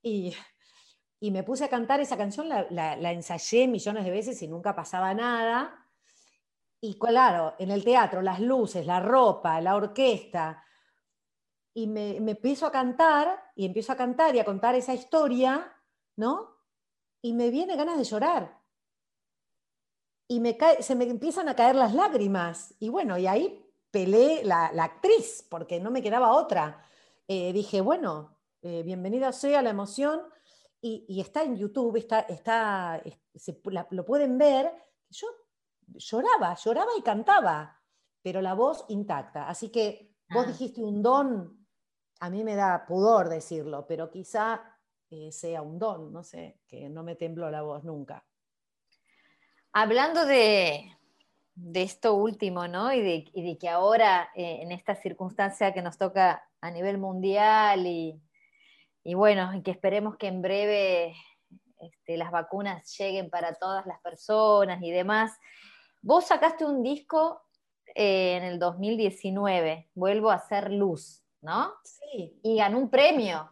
y, y me puse a cantar esa canción, la, la ensayé millones de veces y nunca pasaba nada. Y claro, en el teatro, las luces, la ropa, la orquesta. Y me, me, empiezo a cantar, y empiezo a cantar y a contar esa historia, ¿no? Y me viene ganas de llorar. Y me se me empiezan a caer las lágrimas. Y bueno, y ahí pelé la, actriz, porque no me quedaba otra. Eh, dije, bueno, eh, bienvenida sea la emoción. Y, está en YouTube, está, está, lo pueden ver. Yo lloraba, lloraba y cantaba, pero la voz intacta. Así que vos ah. dijiste un don, a mí me da pudor decirlo, pero quizá eh, sea un don, no sé, que no me tembló la voz nunca. Hablando de, esto último, ¿no? Y de, que ahora, eh, en esta circunstancia que nos toca a nivel mundial y, bueno, y que esperemos que en breve este, las vacunas lleguen para todas las personas y demás, Vos sacaste un disco eh, en el 2019, Vuelvo a hacer luz, ¿no? Sí. Y ganó un premio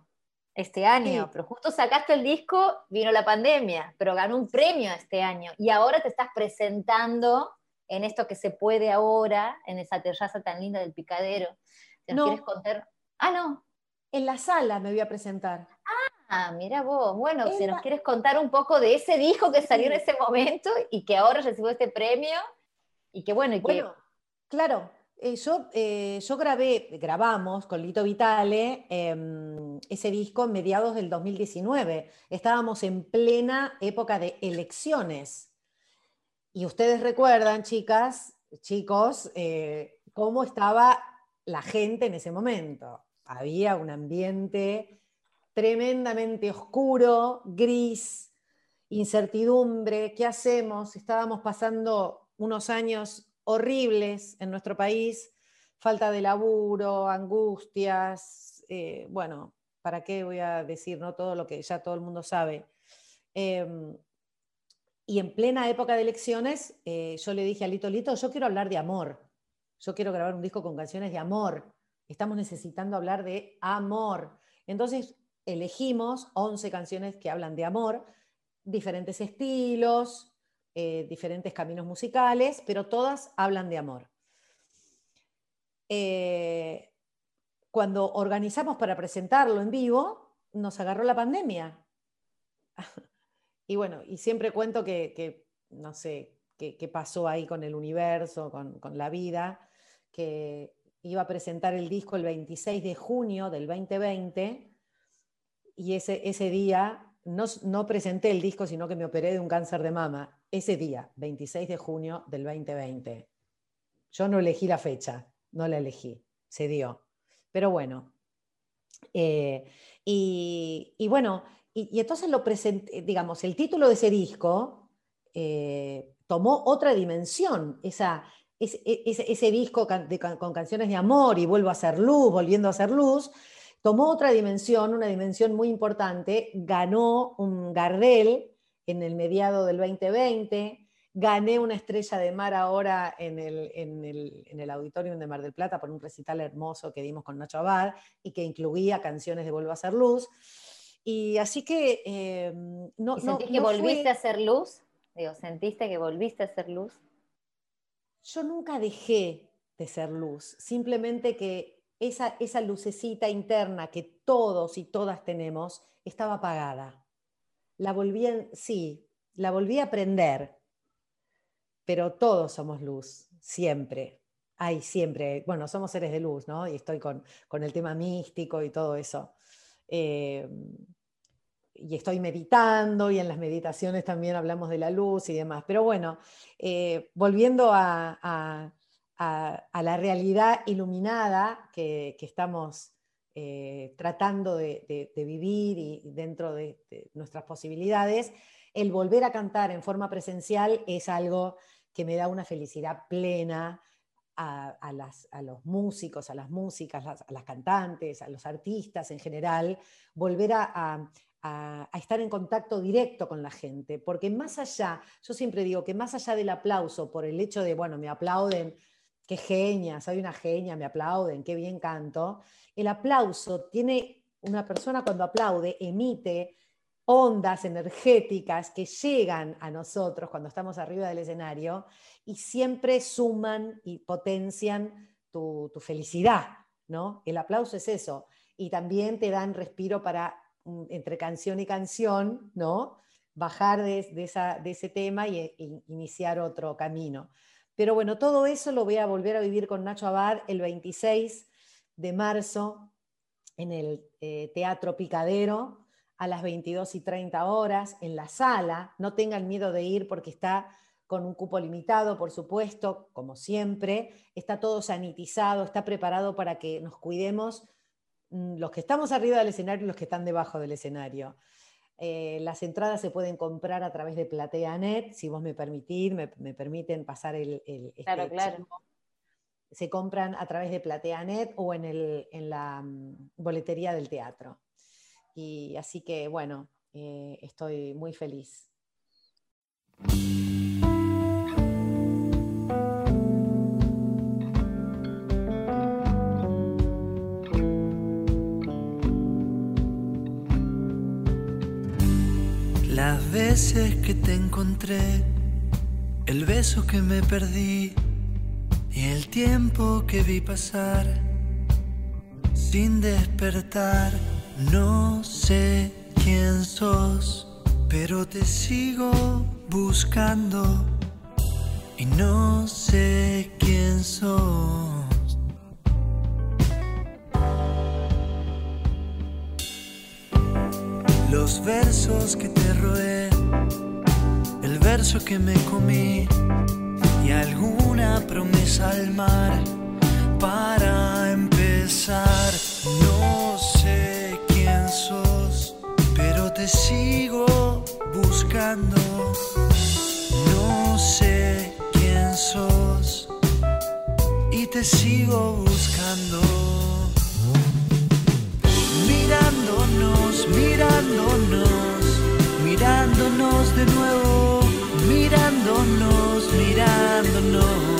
este año, pero justo sacaste el disco, vino la pandemia, pero ganó un premio este año. Y ahora te estás presentando en esto que se puede ahora, en esa terraza tan linda del picadero. ¿Te no. quieres contar? Ah, no. En la sala me voy a presentar. Ah, mira vos. Bueno, si nos quieres contar un poco de ese disco que salió en ese momento y que ahora recibió este premio y que bueno, y bueno, claro. Eh, yo, eh, yo grabé, grabamos con Lito Vitale em, ese disco en mediados del 2019. Estábamos en plena época de elecciones. Y ustedes recuerdan, chicas, chicos, eh, cómo estaba la gente en ese momento. Había un ambiente tremendamente oscuro, gris, incertidumbre, ¿qué hacemos? Estábamos pasando unos años horribles en nuestro país, falta de laburo, angustias, eh, bueno, ¿para qué voy a decir no todo lo que ya todo el mundo sabe? Em, y en plena época de elecciones, eh, yo le dije a Lito, Lito, yo quiero hablar de amor, yo quiero grabar un disco con canciones de amor, estamos necesitando hablar de amor. Entonces elegimos 11 canciones que hablan de amor, diferentes estilos, eh, diferentes caminos musicales, pero todas hablan de amor. Eh, cuando organizamos para presentarlo en vivo, nos agarró la pandemia. y bueno, y siempre cuento que, no sé, qué pasó ahí con el universo, con, la vida, que iba a presentar el disco el 26 de junio del 2020 y ese, ese día no, presenté el disco, sino que me operé de un cáncer de mama. Ese día, 26 de junio del 2020. Yo no elegí la fecha, no la elegí, se dio. Pero bueno, eh, y, bueno, y, entonces lo presenté, digamos, el título de ese disco eh, tomó otra dimensión, esa, ese, ese, disco con canciones de amor y vuelvo a hacer luz, volviendo a hacer luz, tomó otra dimensión, una dimensión muy importante, ganó un Gardel en el mediado del 2020, gané una estrella de mar ahora en el, en el, auditorium de Mar del Plata por un recital hermoso que dimos con Nacho Abad y que incluía canciones de Vuelvo a hacer luz. Y así que... Eh, no, ¿Y que volviste a hacer luz? Digo, ¿sentiste que volviste a hacer luz? Yo nunca dejé de ser luz, simplemente que esa, esa lucecita interna que todos y todas tenemos estaba apagada. La volví, sí, la volví a prender, pero todos somos luz, siempre. Hay siempre, bueno, somos seres de luz, ¿no? Y estoy con, el tema místico y todo eso. Eh, y estoy meditando y en las meditaciones también hablamos de la luz y demás. Pero bueno, eh, volviendo a, a, la realidad iluminada que, estamos eh, tratando de, vivir y dentro de, nuestras posibilidades, el volver a cantar en forma presencial es algo que me da una felicidad plena a, a los músicos, a las músicas, a las cantantes, a los artistas en general, volver a, estar en contacto directo con la gente, porque más allá, yo siempre digo que más allá del aplauso por el hecho de, bueno, me aplauden, qué genia, soy una genia, me aplauden, qué bien canto, el aplauso tiene, una persona cuando aplaude emite ondas energéticas que llegan a nosotros cuando estamos arriba del escenario y siempre suman y potencian tu, felicidad, ¿no? El aplauso es eso. Y también te dan respiro para, mm, entre canción y canción, ¿no? Bajar de, ese tema y, e, iniciar otro camino. Pero bueno, todo eso lo voy a volver a vivir con Nacho Abad el 26 de marzo en el eh, Teatro Picadero a las 22 y 30 horas en la sala. No tengan miedo de ir porque está con un cupo limitado, por supuesto, como siempre. Está todo sanitizado, está preparado para que nos cuidemos mm, los que estamos arriba del escenario y los que están debajo del escenario. Eh, las entradas se pueden comprar a través de PlateaNet, si vos me permitís, me, permiten pasar el... este claro, claro. Se compran a través de PlateaNet o en, el, en la mm, boletería del teatro. Y así que, bueno, eh, estoy muy feliz. Veces que te encontré, el beso que me perdí y el tiempo que vi pasar sin despertar, no sé quién sos, pero te sigo buscando y no sé quién sos. los versos que te roé, que me comí y alguna promesa al mar para empezar. No sé quién sos, pero te sigo buscando. No sé quién sos y te sigo buscando mirándonos, mirándonos, mirándonos de nuevo, mirándonos, mirándonos,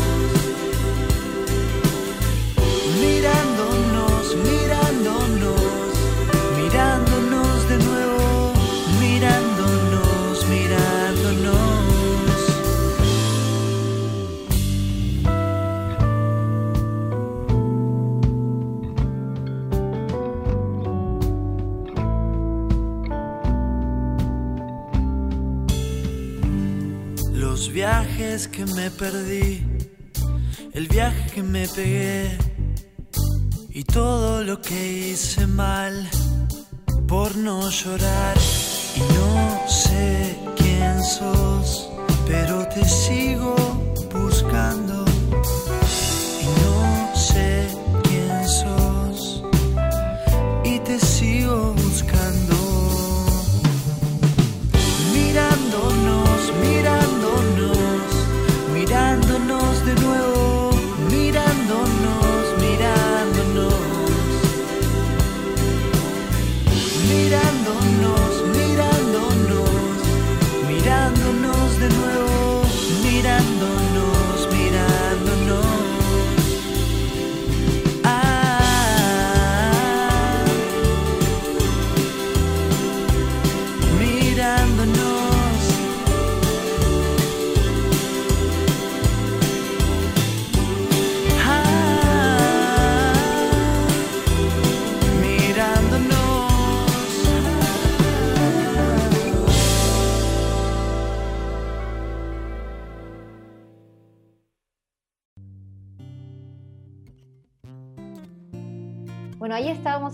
que me perdí, el viaje que me pegué y todo lo que hice mal por no llorar. Y no sé quién sos, pero te sigo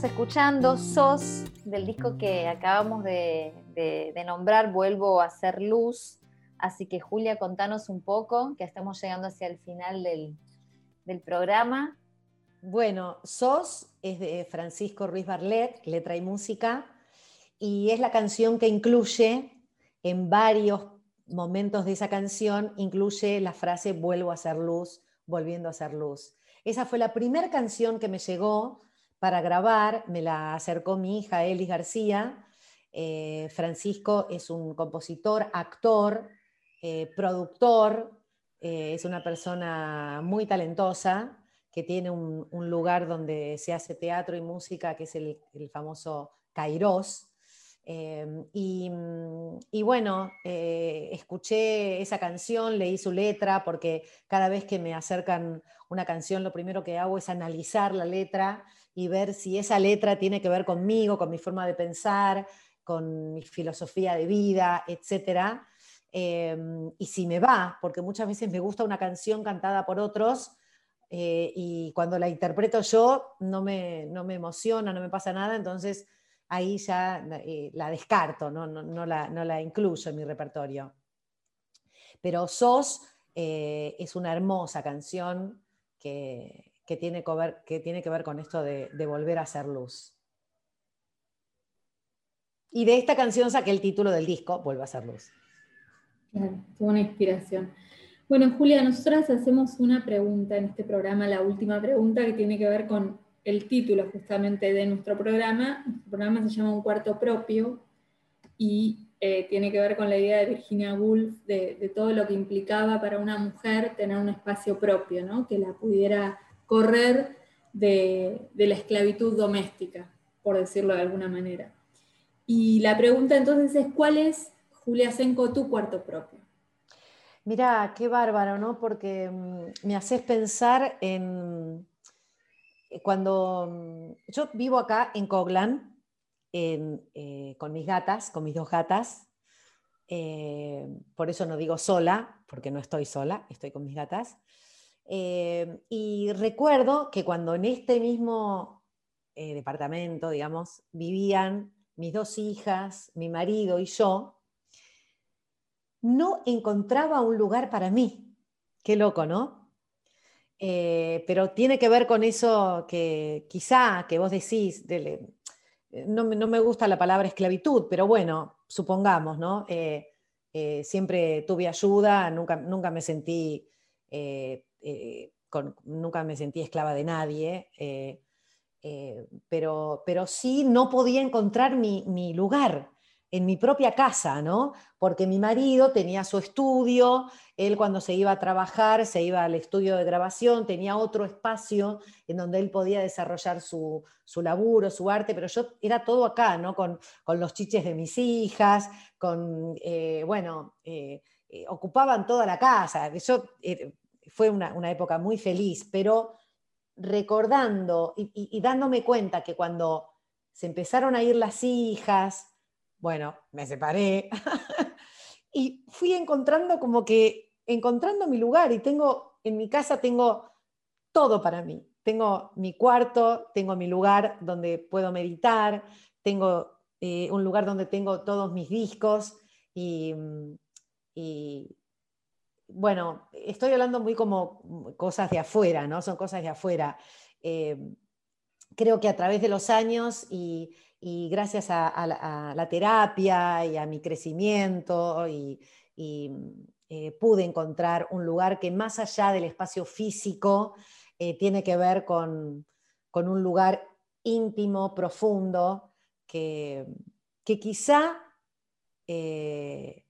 escuchando SOS del disco que acabamos de, nombrar, Vuelvo a hacer luz. Así que Julia, contanos un poco, que estamos llegando hacia el final del, del programa. Bueno, SOS es de Francisco Ruiz Barlet, letra y música, y es la canción que incluye en varios momentos de esa canción incluye la frase vuelvo a ser luz, volviendo a ser luz. Esa fue la primera canción que me llegó para grabar, me la acercó mi hija Elis García. Eh, Francisco es un compositor, actor, eh, productor, eh, es una persona muy talentosa que tiene un, lugar donde se hace teatro y música, que es el, el famoso Kairos, Em, y, bueno, eh, escuché esa canción, leí su letra, porque cada vez que me acercan una canción, lo primero que hago es analizar la letra y ver si esa letra tiene que ver conmigo, con mi forma de pensar, con mi filosofía de vida, etc. Em, y si me va, porque muchas veces me gusta una canción cantada por otros. Eh, y cuando la interpreto yo no me, no me emociona, no me pasa nada, entonces ahí ya eh, la descarto, no, la, incluyo en mi repertorio. Pero SOS eh, es una hermosa canción que, tiene que, ver, que, tiene que ver, con esto de, volver a ser luz. Y de esta canción saqué el título del disco, Vuelve a ser luz. Claro, fue una inspiración. Bueno, Julia, nosotras hacemos una pregunta en este programa, la última pregunta que tiene que ver con el título justamente de nuestro programa. Nuestro programa se llama Un cuarto propio y eh, tiene que ver con la idea de Virginia Woolf de, todo lo que implicaba para una mujer tener un espacio propio, ¿no? que la pudiera correr de, la esclavitud doméstica, por decirlo de alguna manera. Y la pregunta entonces es, ¿cuál es, Julia Senko, tu cuarto propio? Mira, qué bárbaro, ¿no? Porque mm, me haces pensar en, cuando mm, yo vivo acá en Coglan eh, con mis gatas, con mis dos gatas, eh, por eso no digo sola, porque no estoy sola, estoy con mis gatas. y recuerdo que cuando en este mismo departamento, digamos, vivían mis dos hijas, mi marido y yo, no encontraba un lugar para mí. Qué loco, ¿no? Eh, pero tiene que ver con eso que quizá que vos decís, no, me gusta la palabra esclavitud, pero bueno, supongamos, ¿no? Eh, eh, siempre tuve ayuda, nunca, nunca me sentí... nunca me sentí esclava de nadie, pero, pero sí no podía encontrar mi, mi lugar, en mi propia casa, ¿no? Porque mi marido tenía su estudio, él cuando se iba a trabajar, se iba al estudio de grabación, tenía otro espacio en donde él podía desarrollar su, laburo, su arte, pero yo era todo acá, ¿no? Con, los chiches de mis hijas, con, eh, bueno, eh, eh, ocupaban toda la casa. Eso fue una, época muy feliz, pero recordando y dándome cuenta que cuando se empezaron a ir las hijas, bueno, me separé y fui encontrando como que, encontrando mi lugar y tengo, en mi casa tengo todo para mí. Tengo mi cuarto, tengo mi lugar donde puedo meditar, tengo eh, un lugar donde tengo todos mis discos y, bueno, estoy hablando muy como cosas de afuera, ¿no? Son cosas de afuera. Eh, creo que a través de los años y, y gracias a, la, terapia y a mi crecimiento y, eh, pude encontrar un lugar que más allá del espacio físico eh, tiene que ver con, un lugar íntimo, profundo, que, quizá eh,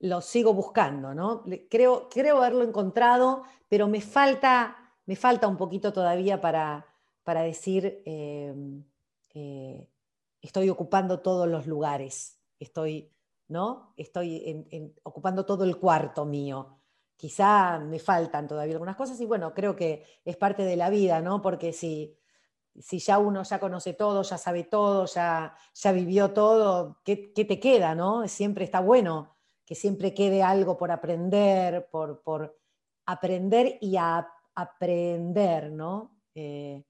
lo sigo buscando, ¿no? Creo, creo haberlo encontrado, pero me falta, me falta un poquito todavía para, para decir eh, estoy ocupando todos los lugares, estoy, ¿no? estoy ocupando todo el cuarto mío. Quizá me faltan todavía algunas cosas y bueno, creo que es parte de la vida, ¿no? Porque si, si ya uno ya conoce todo, ya sabe todo, ya, ya vivió todo, ¿qué, te queda, no? Siempre está bueno que siempre quede algo por aprender, por, por aprender y a aprender, ¿no? Eh,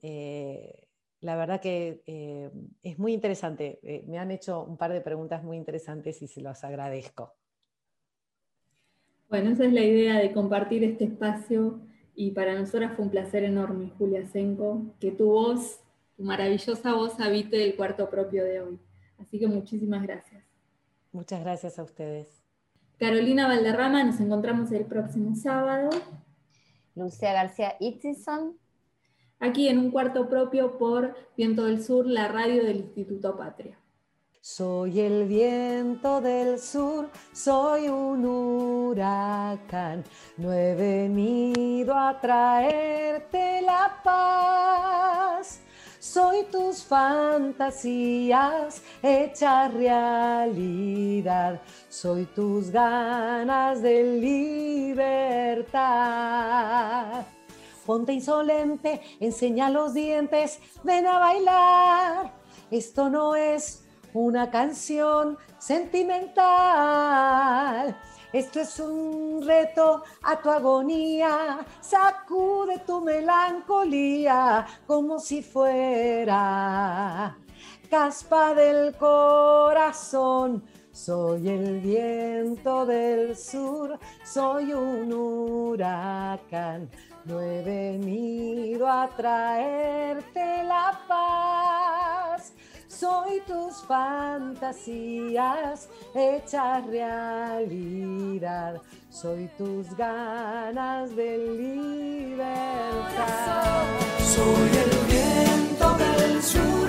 eh, la verdad que eh, es muy interesante. Eh, me han hecho un par de preguntas muy interesantes y se los agradezco. Bueno, esa es la idea de compartir este espacio y para nosotras fue un placer enorme, Julia Senko, que tu voz, tu maravillosa voz habite el cuarto propio de hoy. Así que muchísimas gracias. Muchas gracias a ustedes. Carolina Valderrama, nos encontramos el próximo sábado. Lucía García Itzison. Aquí en un cuarto propio por Viento del Sur, la radio del Instituto Patria. Soy el viento del sur, soy un huracán. No he venido a traerte la paz. Soy tus fantasías hechas realidad. Soy tus ganas de libertad. Ponte insolente, enseña los dientes, ven a bailar. Esto no es una canción sentimental. Esto es un reto a tu agonía, sacude tu melancolía como si fuera caspa del corazón. Soy el viento del sur, soy un huracán. No he venido a traerte la paz soy tus fantasías hechas realidad. Soy tus ganas de libertad. Soy el viento del sur,